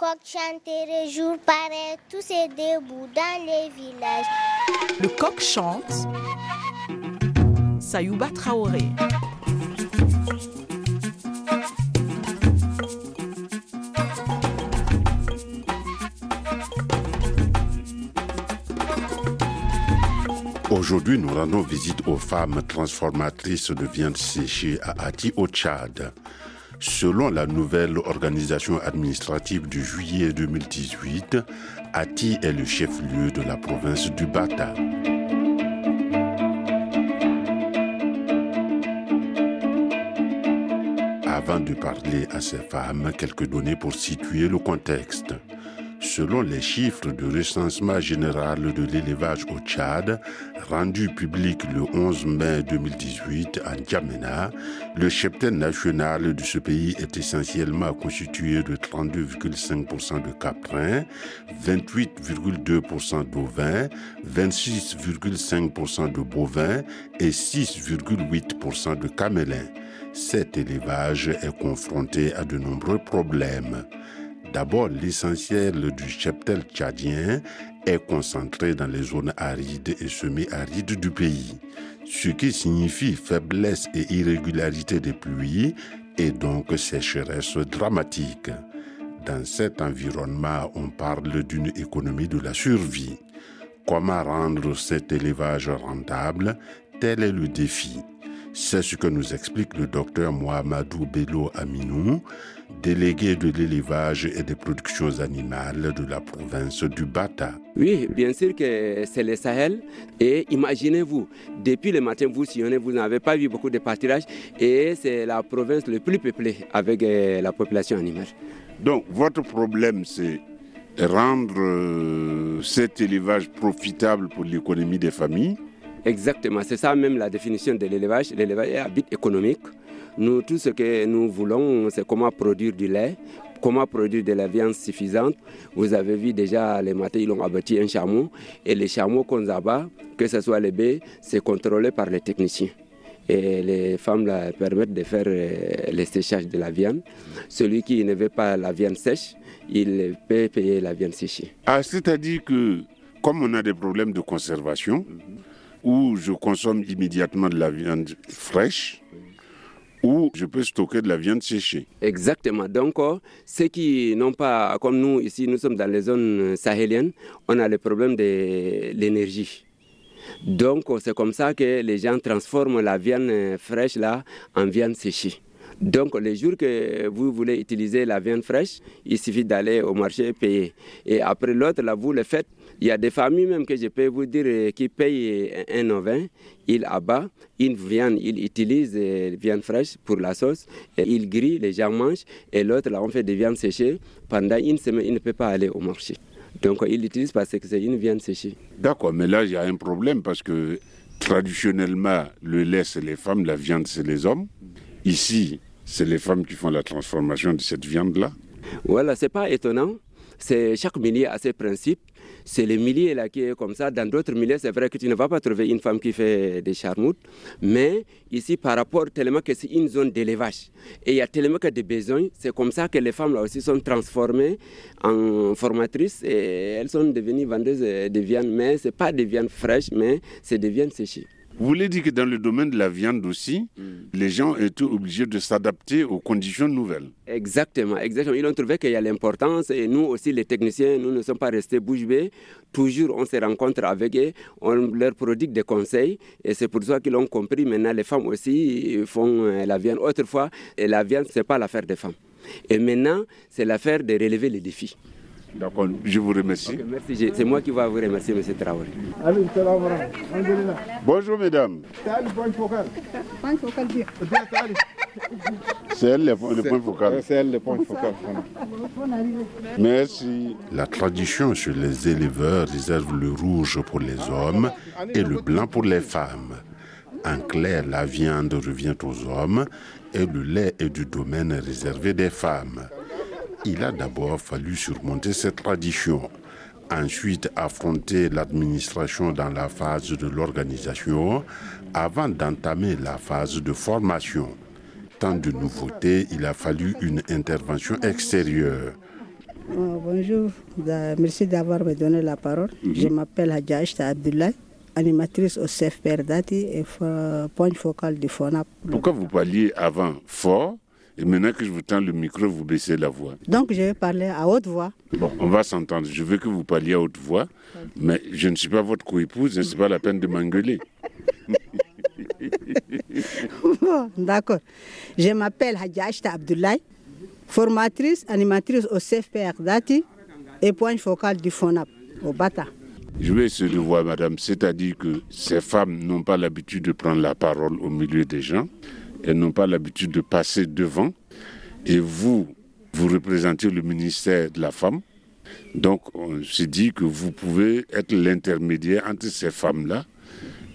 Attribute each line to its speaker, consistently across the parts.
Speaker 1: coq chanterait jour paraît, tous ces debout dans les villages.
Speaker 2: Le coq chante. Sayouba Traoré.
Speaker 3: Aujourd'hui, nous rendons visite aux femmes transformatrices de viande séchée à Ati au Tchad. Selon la nouvelle organisation administrative du juillet 2018, Ati est le chef-lieu de la province du Bata. Avant de parler à ces femmes, quelques données pour situer le contexte. Selon les chiffres du recensement général de l'élevage au Tchad, rendu public le 11 mai 2018 à N'Djamena, le cheptel national de ce pays est essentiellement constitué de 32,5% de caprins, 28,2% d'ovins, 26,5% de bovins et 6,8% de camélins. Cet élevage est confronté à de nombreux problèmes. D'abord, l'essentiel du cheptel tchadien est concentré dans les zones arides et semi-arides du pays, ce qui signifie faiblesse et irrégularité des pluies et donc sécheresse dramatique. Dans cet environnement, on parle d'une économie de la survie. Comment rendre cet élevage rentable? Tel est le défi. C'est ce que nous explique le docteur Mohamedou Bello Aminou, délégué de l'élevage et des productions animales de la province du Bata.
Speaker 4: Oui, bien sûr que c'est le Sahel. Et imaginez-vous, depuis le matin, vous sillonnez, vous n'avez pas vu beaucoup de pâturage et c'est la province le plus peuplée avec euh, la population animale.
Speaker 3: Donc, votre problème, c'est rendre euh, cet élevage profitable pour l'économie des familles
Speaker 4: Exactement, c'est ça même la définition de l'élevage. L'élevage est un but économique. Nous, tout ce que nous voulons, c'est comment produire du lait, comment produire de la viande suffisante. Vous avez vu déjà, les matins, ils ont abattu un chameau. Et les chameaux qu'on abat, que ce soit les baies, c'est contrôlé par les techniciens. Et les femmes permettent de faire euh, le séchage de la viande. Celui qui ne veut pas la viande sèche, il peut payer la viande séchée.
Speaker 3: Ah, c'est-à-dire que, comme on a des problèmes de conservation, ou je consomme immédiatement de la viande fraîche, ou je peux stocker de la viande séchée.
Speaker 4: Exactement. Donc, ceux qui n'ont pas, comme nous ici, nous sommes dans les zones sahéliennes, on a le problème de l'énergie. Donc, c'est comme ça que les gens transforment la viande fraîche là en viande séchée. Donc, les jours que vous voulez utiliser la viande fraîche, il suffit d'aller au marché et payer. Et après l'autre, là, vous le faites. Il y a des familles même que je peux vous dire qui payent un ovin, ils abattent une viande, ils utilisent viande fraîche pour la sauce, et ils grillent, les gens mangent, et l'autre, là, on fait des viandes séchées. Pendant une semaine, il ne peut pas aller au marché. Donc, ils l'utilisent parce que c'est une viande séchée.
Speaker 3: D'accord, mais là, il y a un problème parce que traditionnellement, le lait, c'est les femmes, la viande, c'est les hommes. Ici, c'est les femmes qui font la transformation de cette viande-là.
Speaker 4: Voilà, c'est pas étonnant. C'est chaque milieu a ses principes. C'est le milieu là qui est comme ça. Dans d'autres milieux, c'est vrai que tu ne vas pas trouver une femme qui fait des charmoutes. Mais ici, par rapport tellement que c'est une zone d'élevage et il y a tellement que des besoins, c'est comme ça que les femmes là aussi sont transformées en formatrices et elles sont devenues vendeuses de viande. Mais c'est pas des viandes fraîches, mais c'est des viandes séchées.
Speaker 3: Vous voulez dire que dans le domaine de la viande aussi, les gens étaient obligés de s'adapter aux conditions nouvelles
Speaker 4: Exactement, exactement. Ils ont trouvé qu'il y a l'importance et nous aussi, les techniciens, nous ne sommes pas restés bouche bée. Toujours, on se rencontre avec eux, on leur prodigue des conseils et c'est pour ça qu'ils ont compris. Maintenant, les femmes aussi font la viande. Autrefois, la viande, ce n'est pas l'affaire des femmes. Et maintenant, c'est l'affaire de relever les défis.
Speaker 3: D'accord, je vous remercie.
Speaker 4: Okay, merci, c'est moi qui vais vous remercier, M. Traoré.
Speaker 3: Bonjour, mesdames. C'est elle le point focal.
Speaker 5: C'est elle le point focal.
Speaker 3: Merci. La tradition chez les éleveurs réserve le rouge pour les hommes et le blanc pour les femmes. En clair, la viande revient aux hommes et le lait est du domaine réservé des femmes il a d'abord fallu surmonter cette tradition, ensuite affronter l'administration dans la phase de l'organisation, avant d'entamer la phase de formation. Tant de nouveautés, il a fallu une intervention extérieure.
Speaker 5: Oh, bonjour, merci d'avoir me donné la parole. Mhm. Je m'appelle Hadja Abdullah, animatrice au CFPR Dati et point focal du FONAP.
Speaker 3: Pourquoi vous parliez avant fort et maintenant que je vous tends le micro, vous baissez la voix.
Speaker 5: Donc je vais parler à haute voix.
Speaker 3: Bon, on va s'entendre. Je veux que vous parliez à haute voix, mais je ne suis pas votre coépouse, ce n'est pas la peine de m'engueuler.
Speaker 5: D'accord. Je m'appelle Hadja Ashta Abdoulaye, formatrice, animatrice au CFPR Dati et point focal du FONAP, au Bata.
Speaker 3: Je vais essayer de voir, madame, c'est-à-dire que ces femmes n'ont pas l'habitude de prendre la parole au milieu des gens, elles n'ont pas l'habitude de passer devant, et vous, vous représentez le ministère de la femme. Donc, on s'est dit que vous pouvez être l'intermédiaire entre ces femmes-là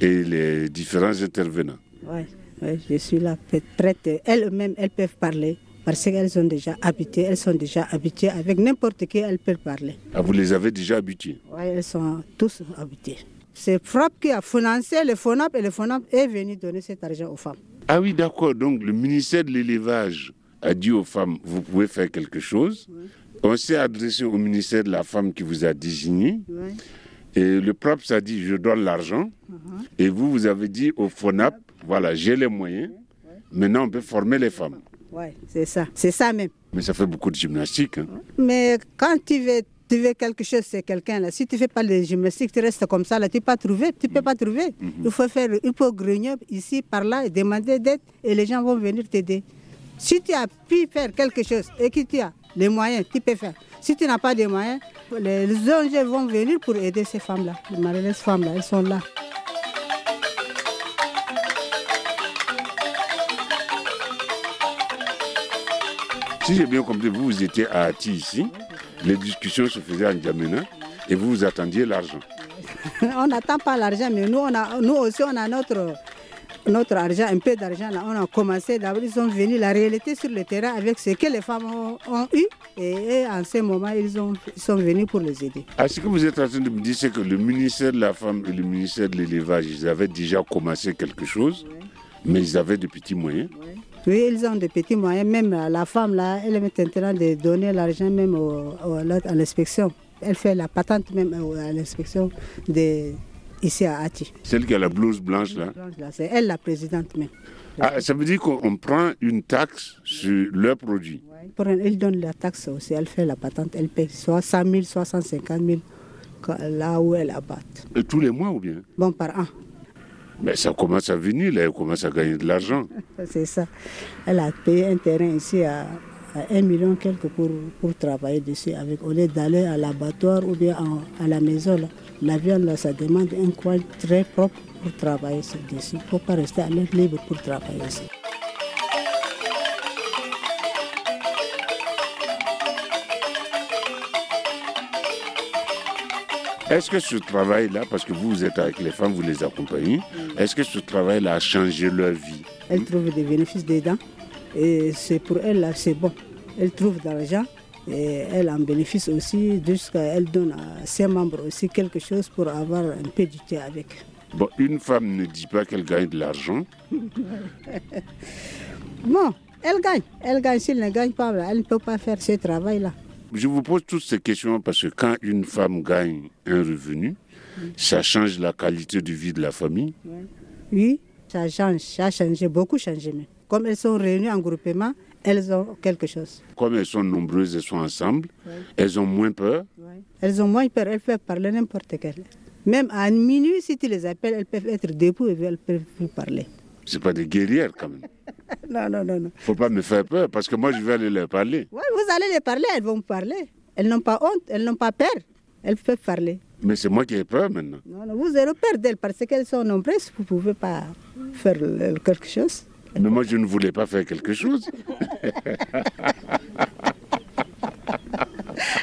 Speaker 3: et les différents intervenants.
Speaker 5: Oui, je suis là, prête. Elles-mêmes, elles peuvent parler parce qu'elles ont déjà habité, elles sont déjà habituées avec n'importe qui, elles peuvent parler.
Speaker 3: Ah, vous les avez déjà habituées?
Speaker 5: Oui, elles sont tous habituées. C'est FRAP qui a financé le FONAP et le FONAP est venu donner cet argent aux femmes.
Speaker 3: Ah oui, d'accord. Donc le ministère de l'élevage a dit aux femmes, vous pouvez faire quelque chose. On s'est adressé au ministère de la femme qui vous a désigné. Et le PROPS a dit, je donne l'argent. Uh-huh. Et vous, vous avez dit au FONAP, voilà, j'ai les moyens. Maintenant, on peut former les femmes.
Speaker 5: Oui, c'est ça. C'est ça même.
Speaker 3: Mais ça fait beaucoup de gymnastique. Hein.
Speaker 5: Mais quand tu veux, tu veux quelque chose, c'est quelqu'un là. Si tu ne fais pas de gymnastique, tu restes comme ça là, tu ne peux pas trouver. Tu peux pas trouver. Il faut faire, il faut grigner ici, par là, et demander d'aide et les gens vont venir t'aider. Si tu as pu faire quelque chose et que tu as les moyens, tu peux faire. Si tu n'as pas de moyens, les ONG vont venir pour aider ces femmes-là. Les malheureuses femmes-là, elles sont là.
Speaker 3: Si j'ai bien compris, vous, vous étiez à Ati ici, les discussions se faisaient en Djamena et vous, vous attendiez l'argent.
Speaker 5: on n'attend pas l'argent, mais nous, on a, nous aussi, on a notre notre argent, un peu d'argent, là, on a commencé, d'abord ils sont venus, la réalité sur le terrain avec ce que les femmes ont, eu, et, en ce moment, ils, ont, sont venus pour les aider.
Speaker 3: Ah, ce que vous êtes en train de me dire, c'est que le ministère de la Femme et le ministère de l'Élevage, ils avaient déjà commencé quelque chose, mais ils avaient de petits moyens.
Speaker 5: Oui. Ils ont de petits moyens. Même la femme, là, elle est en train de donner l'argent même à l'inspection. Elle fait la patente même à l'inspection des ici à Ati.
Speaker 3: Celle qui a la blouse blanche là,
Speaker 5: C'est elle la présidente même.
Speaker 3: Ah, ça veut dire qu'on prend une taxe sur leurs produits.
Speaker 5: Oui. Elle donne la taxe aussi, elle fait la patente, elle paye soit 100 000, soit 150 000 là où elle abatte.
Speaker 3: Et tous les mois ou bien?
Speaker 5: Bon, par an.
Speaker 3: Mais ça commence à venir, là, elle commence à gagner de l'argent.
Speaker 5: C'est ça. Elle a payé un terrain ici à, à 1 million quelque pour, pour travailler dessus, avec, au lieu d'aller à l'abattoir ou bien à la maison. Là. La viande, ça demande un coin très propre pour travailler dessus. Il ne faut pas rester à l'air libre pour travailler ici.
Speaker 3: Est-ce que ce travail-là, parce que vous, vous êtes avec les femmes, vous les accompagnez, est-ce que ce travail-là a changé leur vie
Speaker 5: Elles trouvent des bénéfices dedans et c'est pour elles, c'est bon. Elles trouvent de l'argent et elle en bénéficie aussi jusqu'à elle donne à ses membres aussi quelque chose pour avoir un peu du thé avec.
Speaker 3: Bon, une femme ne dit pas qu'elle gagne de l'argent.
Speaker 5: bon, elle gagne. Elle gagne. S'il ne gagne pas, elle ne peut pas faire ce travail-là.
Speaker 3: Je vous pose toutes ces questions parce que quand une femme gagne un revenu, ça change la qualité de vie de la famille.
Speaker 5: Oui, ça change. Ça a changé, beaucoup changé. Comme elles sont réunies en groupement, elles ont quelque chose.
Speaker 3: Comme elles sont nombreuses, elles sont ensemble, elles ont moins peur.
Speaker 5: Elles ont moins peur, elles peuvent parler n'importe quelle. Même à minuit, si tu les appelles, elles peuvent être debout et elles peuvent vous parler.
Speaker 3: C'est pas des guerrières quand même.
Speaker 5: non, non, non, non.
Speaker 3: Faut pas me faire peur parce que moi je vais aller leur parler.
Speaker 5: Oui, vous allez les parler, elles vont parler. Elles n'ont pas honte, elles n'ont pas peur. Elles peuvent parler.
Speaker 3: Mais c'est moi qui ai peur maintenant.
Speaker 5: Non, non, vous avez peur d'elles parce qu'elles sont nombreuses, vous ne pouvez pas faire quelque chose.
Speaker 3: Mais moi, je ne voulais pas faire quelque chose.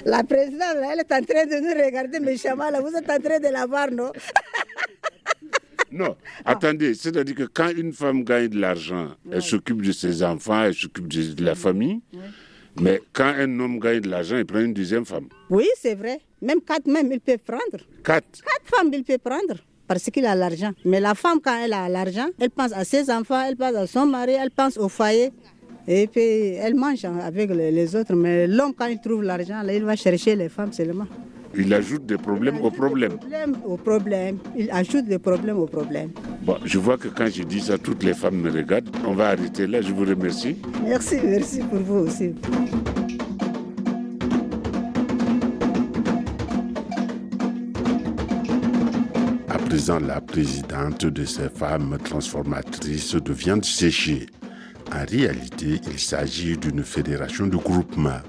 Speaker 5: La présidente, elle est en train de nous regarder méchamment. Là. Vous êtes en train de la voir, non?
Speaker 3: Non, attendez, c'est-à-dire que quand une femme gagne de l'argent, elle s'occupe de ses enfants, elle s'occupe de, la famille. Mais quand un homme gagne de l'argent, il prend une deuxième femme.
Speaker 5: Oui, c'est vrai. Même quatre, même, il peut prendre.
Speaker 3: Quatre
Speaker 5: Quatre femmes, il peut prendre parce qu'il a l'argent. Mais la femme, quand elle a l'argent, elle pense à ses enfants, elle pense à son mari, elle pense au foyer. Et puis, elles mangent avec les autres. Mais l'homme, quand il trouve l'argent, là, il va chercher les femmes seulement.
Speaker 3: Il ajoute des problèmes aux problèmes.
Speaker 5: Au problème. Il ajoute des problèmes aux problèmes.
Speaker 3: Bon, je vois que quand je dis ça, toutes les femmes me regardent. On va arrêter là. Je vous remercie.
Speaker 5: Merci, merci pour vous aussi.
Speaker 3: À présent, la présidente de ces femmes transformatrices de viande séchée. En réalité, il s'agit d'une fédération de groupements,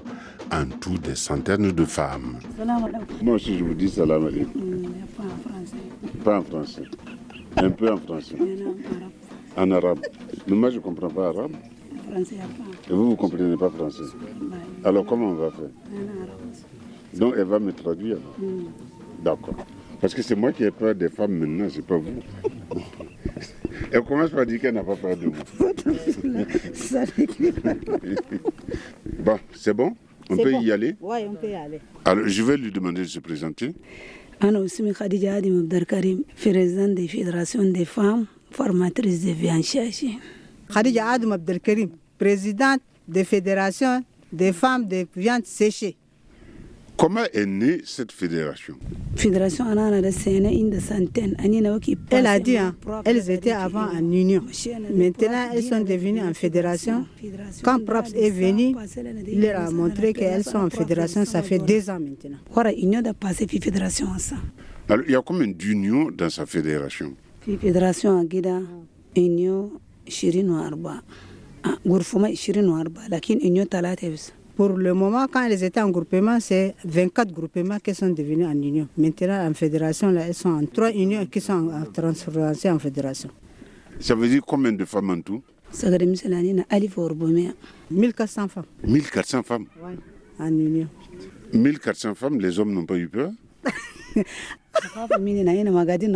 Speaker 3: en tout des centaines de femmes. Moi aussi, je vous dis salam alaikum.
Speaker 6: Pas en français.
Speaker 3: Pas en français. Un peu en français. En arabe. Mais moi, je ne comprends pas arabe. Et vous, vous ne comprenez pas français. Alors, comment on va faire? Donc, elle va me traduire. D'accord. Parce que c'est moi qui ai peur des femmes maintenant, c'est pas vous. Elle commence par dire qu'elle n'a pas peur de vous. Bon, c'est bon? On peut y aller?
Speaker 5: Oui, on peut y aller.
Speaker 3: Alors, je vais lui demander de se présenter.
Speaker 6: Ana Ousmi Khadija Adim Abdelkarim, présidente des fédérations des femmes formatrices de viande séchée.
Speaker 5: Khadija Adam Abdelkarim, présidente des fédérations des femmes de viande séchée.
Speaker 3: Comment est née cette fédération?
Speaker 6: Fédération.
Speaker 5: Elle a dit, hein, elles étaient avant en union. Maintenant, elles sont devenues en fédération. Quand Props est venu, il leur a montré qu'elles sont en fédération, ça fait deux ans maintenant.
Speaker 3: Alors, il y a combien d'unions dans sa fédération?
Speaker 6: Fédération Agida, union Shirino Arba. Lakin union Talate bis.
Speaker 5: Pour le moment, quand elles étaient en groupement, c'est 24 groupements qui sont devenus en union. Maintenant, en fédération, là, elles sont en trois unions qui sont en transformation en fédération.
Speaker 3: Ça veut dire combien de femmes en tout?
Speaker 6: Sagare misalani na alif orbomea.
Speaker 5: 1400 femmes
Speaker 3: 1400 femmes?
Speaker 5: en union.
Speaker 3: 1400 femmes, les hommes n'ont pas eu peur?
Speaker 6: Yana magadi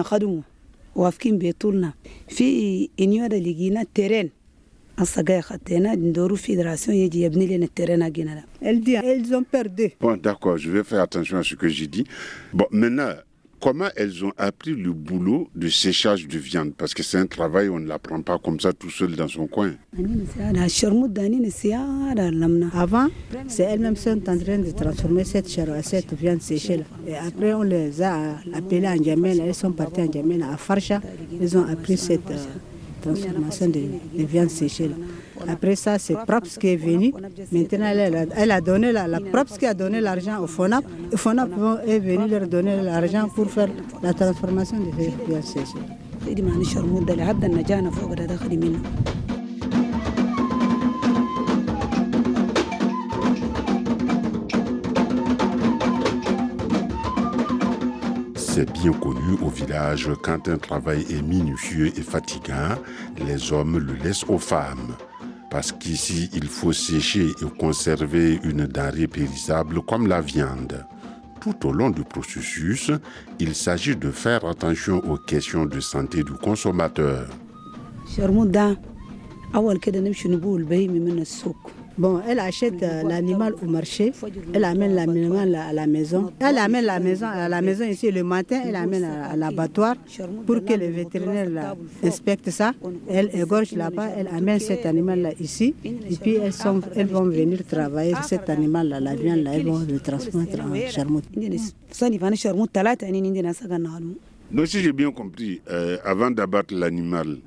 Speaker 5: Elle dit, elles ont perdu.
Speaker 3: Bon, d'accord, je vais faire attention à ce que j'ai dit. Bon, maintenant, comment elles ont appris le boulot de séchage de viande? Parce que c'est un travail, on ne l'apprend pas comme ça tout seul dans son coin.
Speaker 5: Avant, c'est elles-mêmes qui sont en train de transformer cette chair cette viande séchée là. Et après, on les a appelées en Djamena. Elles sont parties en Djamena, à Farcha. Ils ont appris cette euh, transformation de, de viande séchée là. Après ça, c'est Props qui est venu. Maintenant, elle, a- donné la, la qui a donné l'argent au FONAP. Le FONAP est venu leur donner l'argent pour faire la transformation de cette viande
Speaker 3: C'est bien connu au village, quand un travail est minutieux et fatigant, les hommes le laissent aux femmes. Parce qu'ici, il faut sécher et conserver une denrée périssable comme la viande. Tout au long du processus, il s'agit de faire attention aux questions de santé du consommateur.
Speaker 5: Bon, elle achète euh, l'animal au marché, elle amène l'animal à la maison. Elle amène la maison à la maison ici le matin, elle amène à, à l'abattoir pour que le vétérinaire inspecte ça. Elle égorge là-bas, elle amène cet animal-là ici. Et puis elles, sont, elles vont venir travailler cet animal-là, la viande là, elles vont le transmettre en
Speaker 6: halmu.
Speaker 3: Donc, si j'ai bien compris, euh, avant d'abattre l'animal,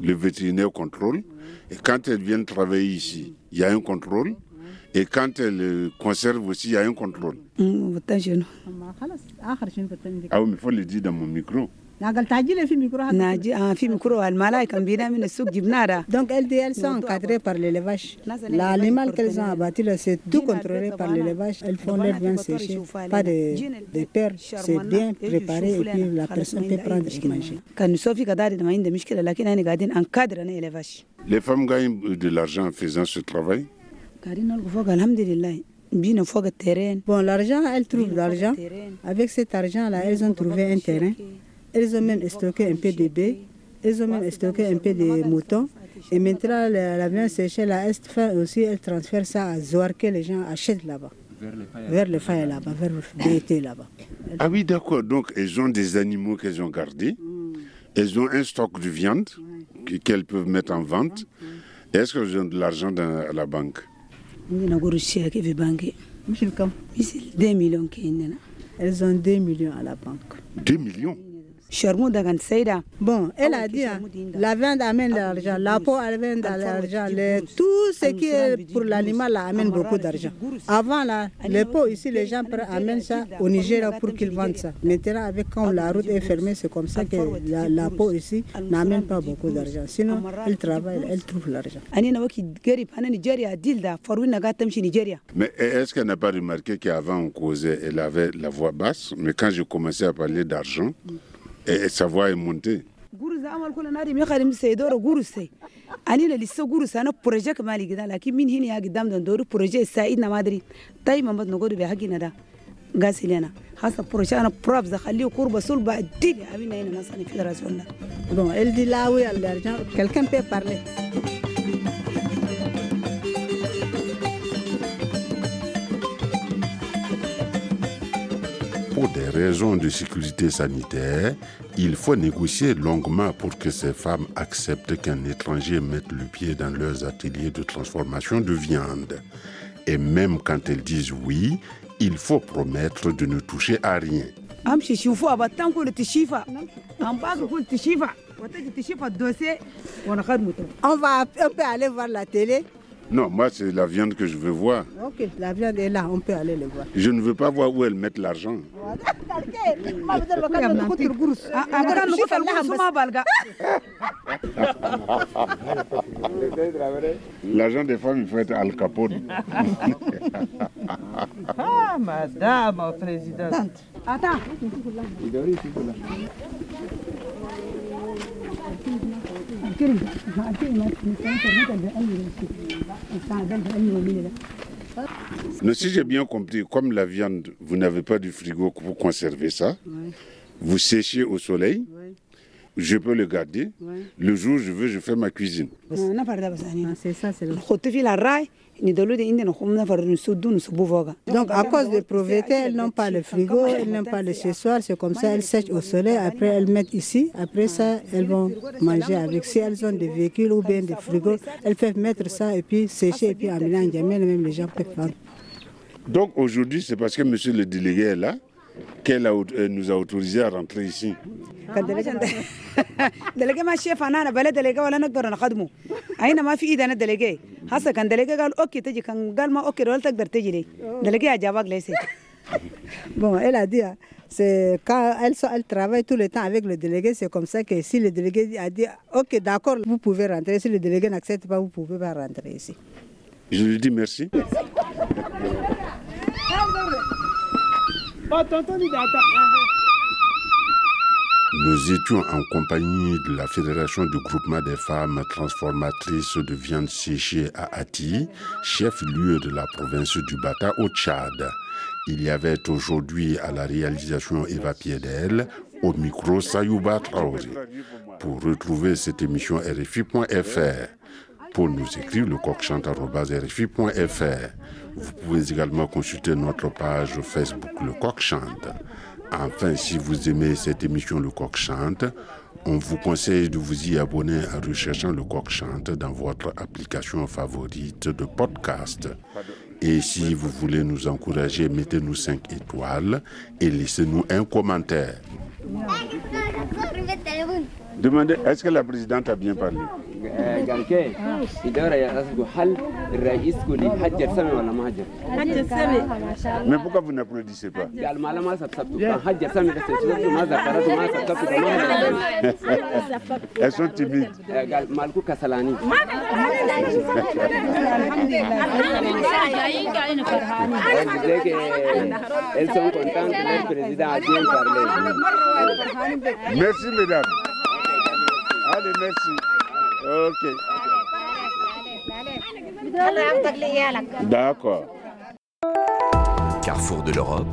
Speaker 3: le vétérinaire contrôle. Et quand elles viennent travailler ici, il y a un contrôle. Et quand elles euh, conservent aussi, il y a un contrôle.
Speaker 6: Mm.
Speaker 3: Ah oui, mais il faut le dire dans mon micro.
Speaker 6: Naji ah fi mikro al malaika mbina min as-suq jibnada.
Speaker 5: Donc elles, elles sont encadrées par l'élevage. L'animal qu'elles ont abattu, c'est tout contrôlé par l'élevage. Elles font leur pas de, de peur. C'est bien préparé et puis la personne peut prendre et manger.
Speaker 6: Kadari lakin ani gadin elevage.
Speaker 3: Les femmes gagnent de l'argent en faisant ce travail.
Speaker 6: Alhamdulillah.
Speaker 5: Bon, l'argent, elles trouvent l'argent. Avec cet argent-là, elles ont trouvé un terrain. Elles ont même stocké un peu de baies. Elles ont même stocké un peu de moutons. Et maintenant, la, la viande séchée, elles font aussi, elles transfèrent ça à Zoar que les gens achètent là-bas. Vers le faille là-bas, vers le BT là-bas.
Speaker 3: Ah oui, d'accord. Donc, elles ont des animaux qu'elles ont gardés. Elles ont un stock de viande que- qu'elles peuvent mettre en vente. Est-ce que je donne de l'argent dans- à la banque?
Speaker 6: Ndina guru sheke fi banque
Speaker 5: Michel Kam,
Speaker 6: misil 2 millions ke indina
Speaker 5: elles ont 2 millions à la banque.
Speaker 3: 2 millions?
Speaker 5: Bon, elle
Speaker 6: Ah
Speaker 5: a dit, hein, la viande amène de
Speaker 6: Ah,
Speaker 5: l'argent, la peau amène l'argent, tout ce qui est pour l'animal amène beaucoup d'argent. Avant là, les pots ici, les gens amènent ça au
Speaker 6: oui,
Speaker 5: pour qu'ils vendent ça. Maintenant, avec comme la route est fermée, c'est comme ça que la, peau ici n'amène pas beaucoup d'argent. Sinon, elle travaille, elle trouve l'argent.
Speaker 3: Mais est-ce qu'elle n'a pas remarqué qu'avant on causait, elle avait la voix basse, mais quand j'ai commencé à parler d'argent, sa voix est montée.
Speaker 6: guru za amal kula nadi mi khadim sai doro guru sai ani la lissa guru sa na projet kamali gidan lakin min hini ya doro projet sa ina madri. Tay mamad no godo be hagina da gasilena hasa projet ana prop za khali kurba sulba dili amina ina nasani fédération da
Speaker 5: Bon, elle dit là a l'argent, quelqu'un peut parler.
Speaker 3: Pour des raisons de sécurité sanitaire, il faut négocier longuement pour que ces femmes acceptent qu'un étranger mette le pied dans leurs ateliers de transformation de viande. Et même quand elles disent oui, il faut promettre de ne toucher à rien.
Speaker 5: On va on peut aller voir la télé.
Speaker 3: Non, moi, c'est la viande que je veux voir.
Speaker 5: Ok, la viande est là, on peut aller le voir.
Speaker 3: Je ne veux pas voir où elles mettent l'argent. L'argent des femmes, il faut être Al Capone.
Speaker 7: Ah, Madame Présidente.
Speaker 3: Mais si j'ai bien compris, comme la viande, vous n'avez pas du frigo pour conserver ça, vous séchez au soleil, je peux le garder. Le jour où je veux, je fais ma cuisine.
Speaker 6: basani
Speaker 5: Ah, C'est ça, c'est Donc, à cause de pauvreté, elles n'ont pas le frigo, elles n'ont pas le chez-soi, c'est comme ça, elles sèchent au soleil, après elles mettent ici, après ça, elles vont manger avec. Si elles ont des véhicules ou bien des frigos, elles peuvent mettre ça et puis sécher, et puis amener en même les gens peuvent prendre.
Speaker 3: Donc aujourd'hui, c'est parce que monsieur le délégué est là qu'elle a- euh, nous a autorisé à rentrer ici.
Speaker 6: dalaga ma shefa na na bale dalaga wala nagdar na khadmu aina ma fi idana dalaga hasa kan dalaga gal okay taji kan gal ma okay wala tagdar taji dai dalaga ya jabak lese
Speaker 5: Bon, elle a dit, hein, c'est quand elles travaillent tout le temps avec le délégué, c'est comme ça que si le délégué a dit, ok, d'accord, vous pouvez rentrer, si le délégué n'accepte pas, vous ne pouvez pas rentrer ici.
Speaker 3: Je lui dis merci. Nous étions en compagnie de la Fédération du groupement des femmes transformatrices de viande séchée à Ati, chef-lieu de la province du Bata au Tchad. Il y avait aujourd'hui à la réalisation Eva Piedel, au micro Sayouba Traoré. Pour retrouver cette émission RFI.fr, pour nous écrire le coqchante.rfi.fr. Vous pouvez également consulter notre page Facebook Le Coq Chante. Enfin, si vous aimez cette émission Le Coq Chante, on vous conseille de vous y abonner en recherchant Le Coq Chante dans votre application favorite de podcast. Et si vous voulez nous encourager, mettez-nous 5 étoiles et laissez-nous un commentaire. Demandez, est-ce que la présidente a bien parlé? Mais pourquoi vous n'applaudissez pas? Elles sont timides.
Speaker 4: Elles sont contentes que le président a bien parlé.
Speaker 3: Merci, mesdames. Allez, merci. Ok. D'accord.
Speaker 8: Carrefour de l'Europe,